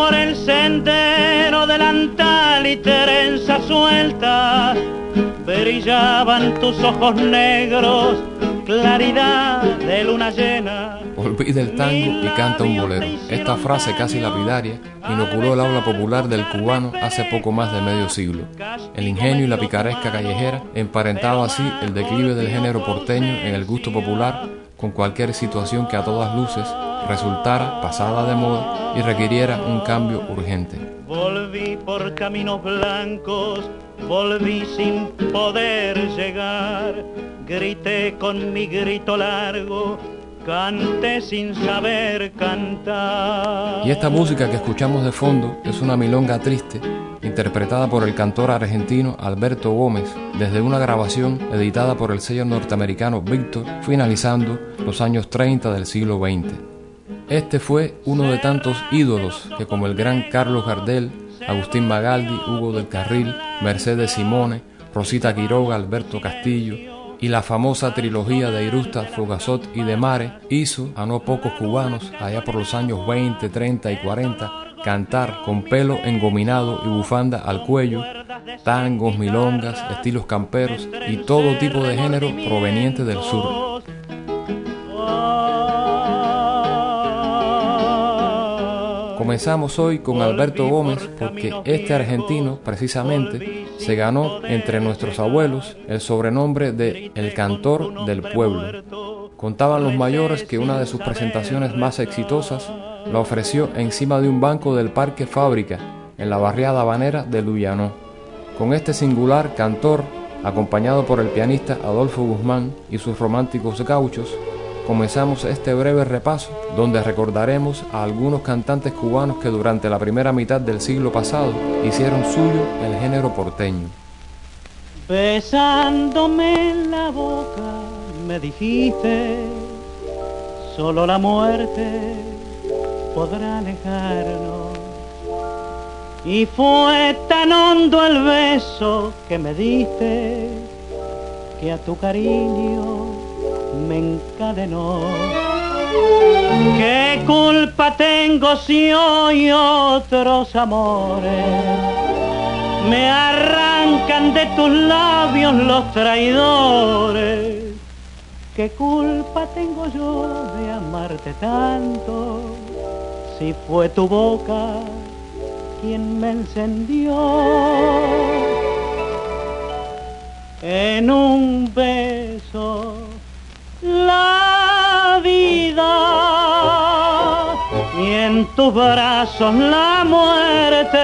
Por el sendero delantal y trenza suelta, brillaban tus ojos negros, claridad de luna llena. Olvida el tango y canta un bolero. Esta frase casi lapidaria inoculó el habla popular del cubano hace poco más de medio siglo. El ingenio y la picaresca callejera emparentaba así el declive del género porteño en el gusto popular con cualquier situación que a todas luces resultara pasada de moda y requiriera un cambio urgente. Volví por caminos blancos, volví sin poder llegar, grité con mi grito largo, canté sin saber cantar. Y esta música que escuchamos de fondo es una milonga triste, interpretada por el cantor argentino Alberto Gómez, desde una grabación editada por el sello norteamericano Victor, finalizando los años 30 del siglo XX. Este fue uno de tantos ídolos que como el gran Carlos Gardel, Agustín Magaldi, Hugo del Carril, Mercedes Simone, Rosita Quiroga, Alberto Castillo y la famosa trilogía de Irusta, Fugazot y de Mare hizo a no pocos cubanos allá por los años 20, 30 y 40 cantar con pelo engominado y bufanda al cuello, tangos, milongas, estilos camperos y todo tipo de género proveniente del sur. Comenzamos hoy con Alberto Gómez porque este argentino precisamente se ganó entre nuestros abuelos el sobrenombre de El Cantor del Pueblo. Contaban los mayores que una de sus presentaciones más exitosas la ofreció encima de un banco del Parque Fábrica en la barriada habanera de Luyanó. Con este singular cantor, acompañado por el pianista Adolfo Guzmán y sus románticos gauchos, comenzamos este breve repaso donde recordaremos a algunos cantantes cubanos que durante la primera mitad del siglo pasado hicieron suyo el género porteño. Besándome en la boca me dijiste, solo la muerte podrá alejarnos. Y fue tan hondo el beso que me diste que a tu cariño me encadenó. ¿Qué culpa tengo si hoy otros amores me arrancan de tus labios los traidores? ¿Qué culpa tengo yo de amarte tanto si fue tu boca quien me encendió? En un beso tus brazos la muerte.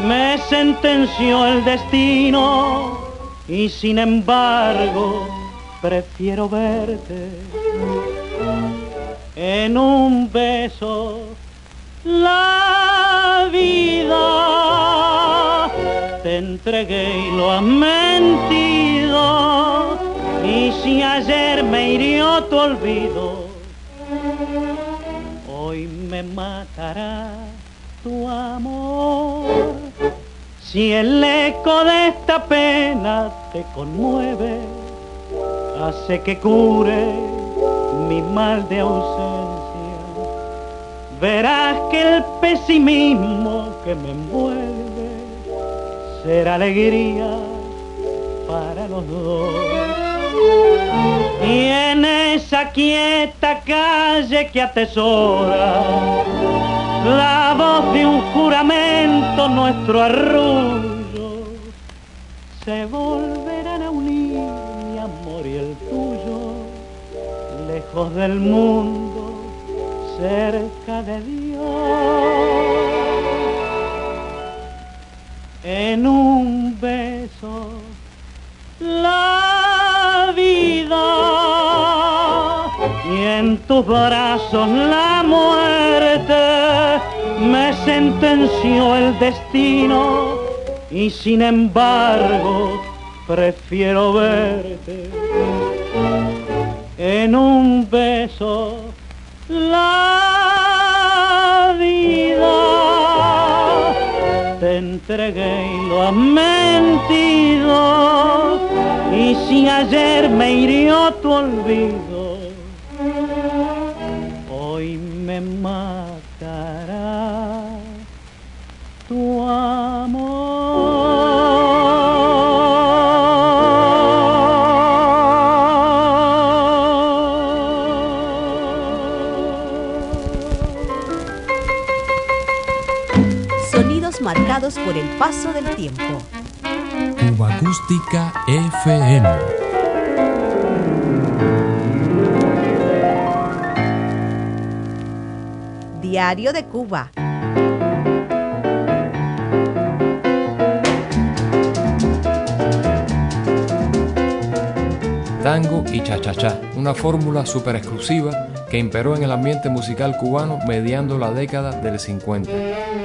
Me sentenció el destino y sin embargo prefiero verte. En un beso la vida te entregué y lo has mentido. Y si ayer me hirió tu olvido, matará tu amor. Si el eco de esta pena te conmueve, hace que cure mi mal de ausencia. Verás que el pesimismo que me envuelve será alegría para los dos. Y en esa quieta calle que atesora la voz de un juramento, nuestro arrullo, se volverán a unir mi amor y el tuyo, lejos del mundo, cerca de Dios. En un en tus brazos la muerte. Me sentenció el destino y sin embargo prefiero verte. En un beso la vida te entregué y lo has mentido. Y si ayer me hirió tu olvido hoy me matará tu marcados por el paso del tiempo. Cuba Acústica FM. Diario de Cuba. Tango y cha-cha-cha, una fórmula súper exclusiva que imperó en el ambiente musical cubano mediando la década del 50.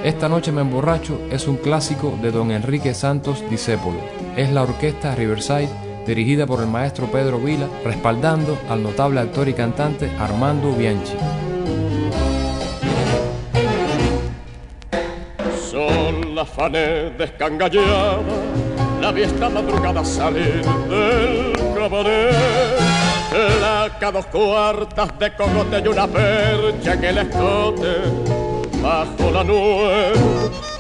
Esta noche me emborracho es un clásico de don Enrique Santos Discépolo. Es la orquesta Riverside dirigida por el maestro Pedro Vila, respaldando al notable actor y cantante Armando Bianchi. Son las fanes descangalladas, la vieja madrugada salir del cabaret Laca dos cuartas de cogote y una percha en el escote Bajo la nube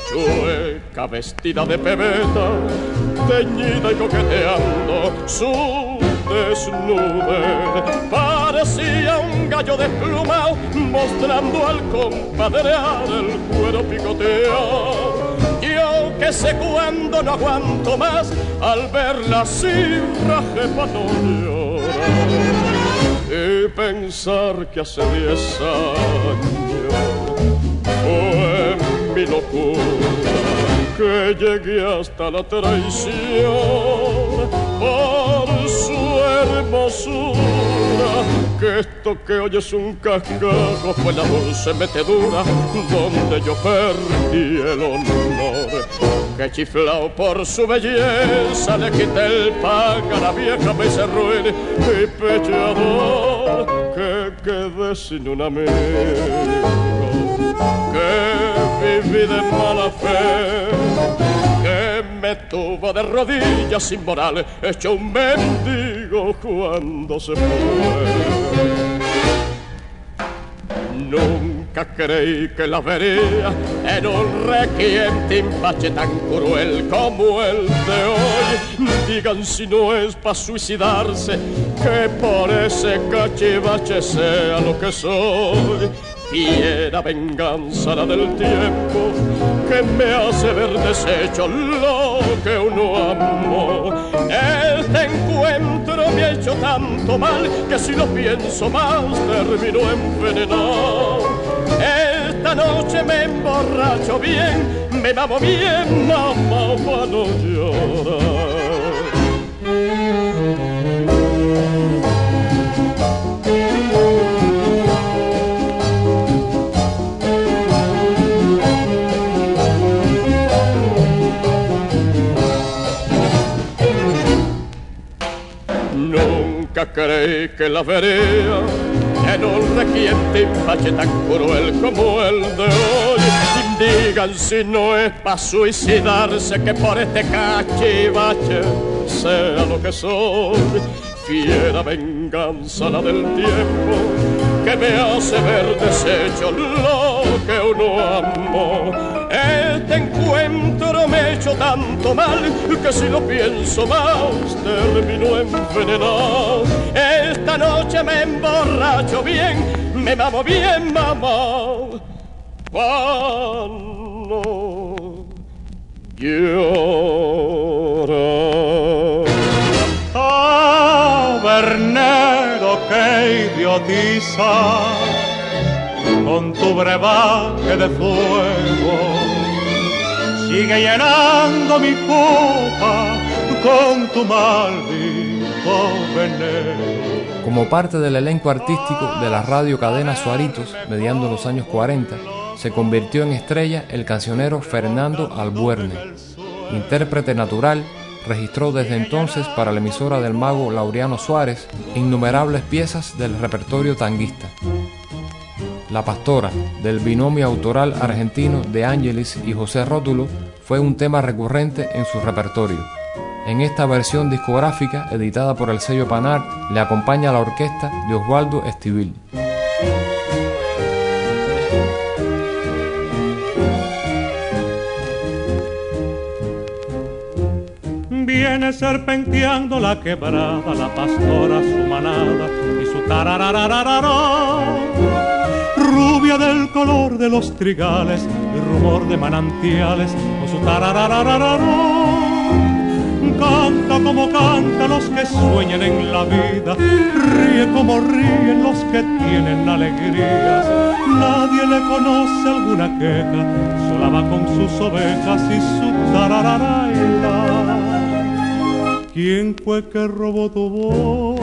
Chueca vestida de pebeta Teñida y coqueteando su desnude. Parecía un gallo desplumado Mostrando al compadrear el cuero picoteado que sé cuándo no aguanto más al verla así raje para y pensar que hace diez años fue mi locura que llegué hasta la traición por su hermosura que esto que hoy es un cascajo fue la dulce metedura donde yo perdí el honor. Que chiflao por su belleza le quité el pan a la vieja me hice ruin y pechador. Que quedé sin un amigo que viví de mala fe me tuvo de rodillas sin moral hecho un mendigo cuando se fue Nunca creí que la vería en un requiente impache tan cruel como el de hoy. Digan si no es para suicidarse, que por ese cachivache sea lo que soy. Fiera venganza la del tiempo que me hace ver deshecho lo que uno amó. Este encuentro me ha hecho tanto mal que si lo pienso más termino envenenado. Esta noche me emborracho bien, me mamo bien, mamá, para no llorar. Que la vería en un requiente impache tan cruel como el de hoy. Digan si no es para suicidarse que por este cachivache sea lo que soy. Fiera venganza la del tiempo que me hace ver deshecho lo que uno amó. Este encuentro me ha hecho tanto mal que si lo pienso más termino envenenado. Esta noche me emborracho bien, me mamo bien, mamá. Cuando llora. Idiotiza con tu brebaje de fuego. Sigue llenando mi copa con tu maldito veneno. Como parte del elenco artístico de la radio cadena Suaritos, mediando los años 40, se convirtió en estrella el cancionero Fernando Albuerne. Intérprete natural, registró desde entonces para la emisora del mago Laureano Suárez innumerables piezas del repertorio tanguista. La Pastora, del binomio autoral argentino de Ángeles y José Rótulo, fue un tema recurrente en su repertorio. En esta versión discográfica, editada por el sello Panar, le acompaña la orquesta de Osvaldo Estivil. Viene serpenteando la quebrada, la pastora su manada y su tarararararara. Rubia del color de los trigales rumor de manantiales con su tarararararara canta como canta los que sueñan en la vida, ríe como ríen los que tienen alegrías. Nadie le conoce alguna queja, sola va con sus ovejas y su tarararaila. ¿Quién fue que robó tu voz?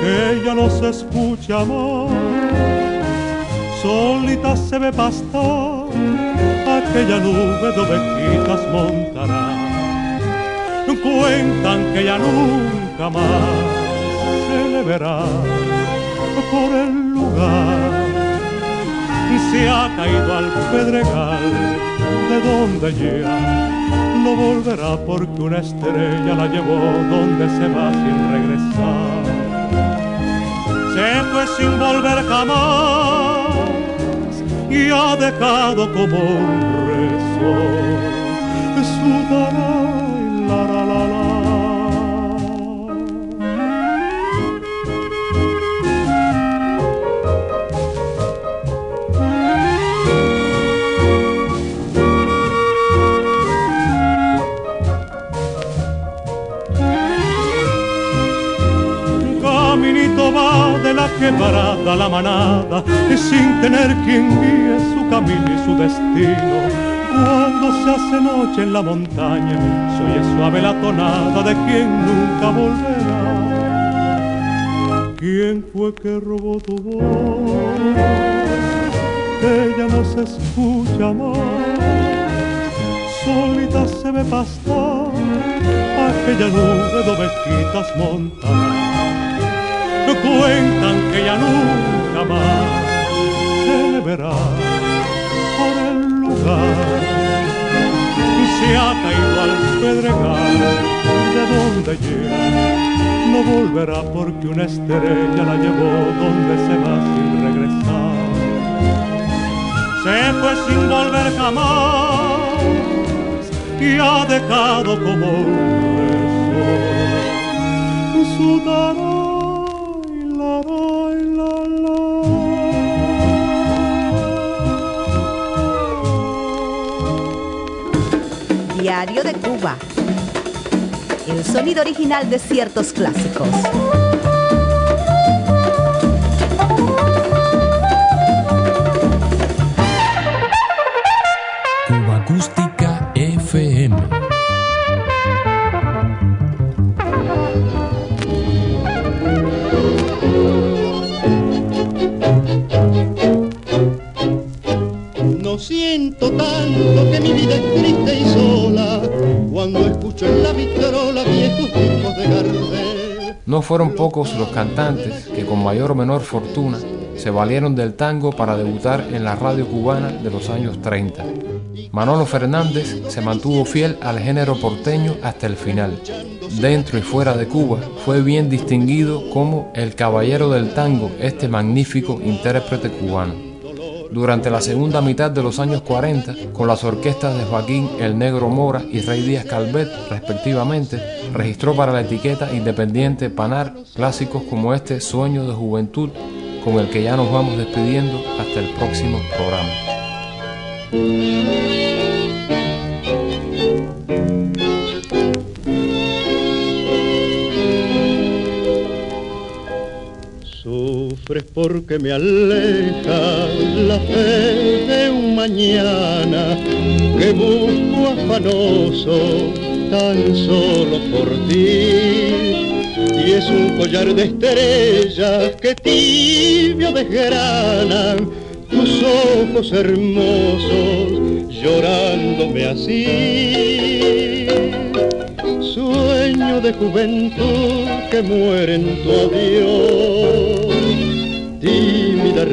Que ya no se escucha más. Solita se ve pastar aquella nube de ovejitas montará cuentan que ya nunca más se le verá por el lugar y se ha caído al pedregal de donde ya no volverá porque una estrella la llevó donde se va sin regresar. Se fue sin volver jamás y ha dejado como un rezo su quebrada manada y sin tener quien guíe su camino y su destino. Cuando se hace noche en la montaña, se oye suave la tonada de quien nunca volverá. ¿Quién fue que robó tu voz? Ella no se escucha más, solita se ve pastar aquella nube de ovejitas montadas cuentan que ya nunca más se verá por el lugar y se ha caído al pedregal de donde llega. No volverá porque una estrella la llevó donde se va sin regresar. Se fue sin volver jamás y ha dejado como un beso su Diario de Cuba. El sonido original de ciertos clásicos. Cuba Acústica FM. Siento tanto que mi vida es triste y sola cuando escucho en la vitrola viejos de Gardel. No fueron pocos los cantantes que con mayor o menor fortuna se valieron del tango para debutar en la radio cubana de los años 30. Manolo Fernández se mantuvo fiel al género porteño hasta el final. Dentro y fuera de Cuba fue bien distinguido como el caballero del tango, este magnífico intérprete cubano. Durante la segunda mitad de los años 40, con las orquestas de Joaquín El Negro Mora y Rey Díaz Calvet, respectivamente, registró para la etiqueta independiente Panar clásicos como este Sueño de Juventud, con el que ya nos vamos despidiendo hasta el próximo programa. Sufres porque me aleja la fe de un mañana que busco afanoso tan solo por ti. y es un collar de estrellas que tibio desgranan tus ojos hermosos llorándome así. Sueño de juventud que muere en tu adiós,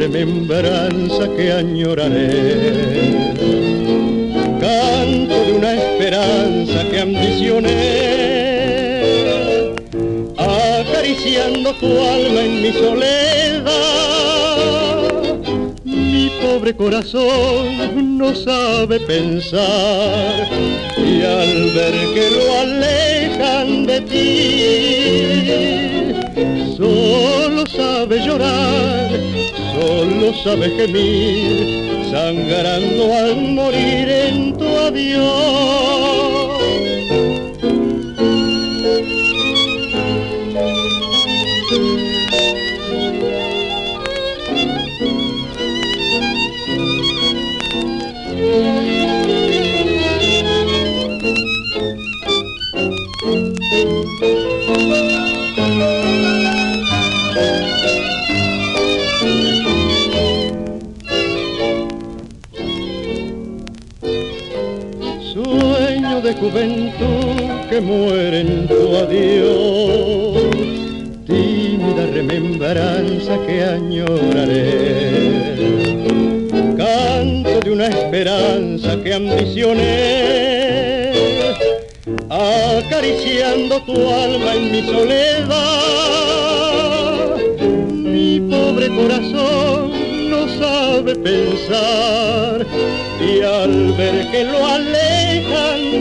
remembranza que añoraré. Canto de una esperanza que ambicioné, acariciando tu alma en mi soledad pobre corazón no sabe pensar y al ver que lo alejan de ti, solo sabe llorar, solo sabe gemir, sangrando al morir en tu adiós. juventud que muere en tu adiós, tímida remembranza que añoraré, canto de una esperanza que ambicioné, acariciando tu alma en mi soledad, mi pobre corazón pensar y al ver que lo alejan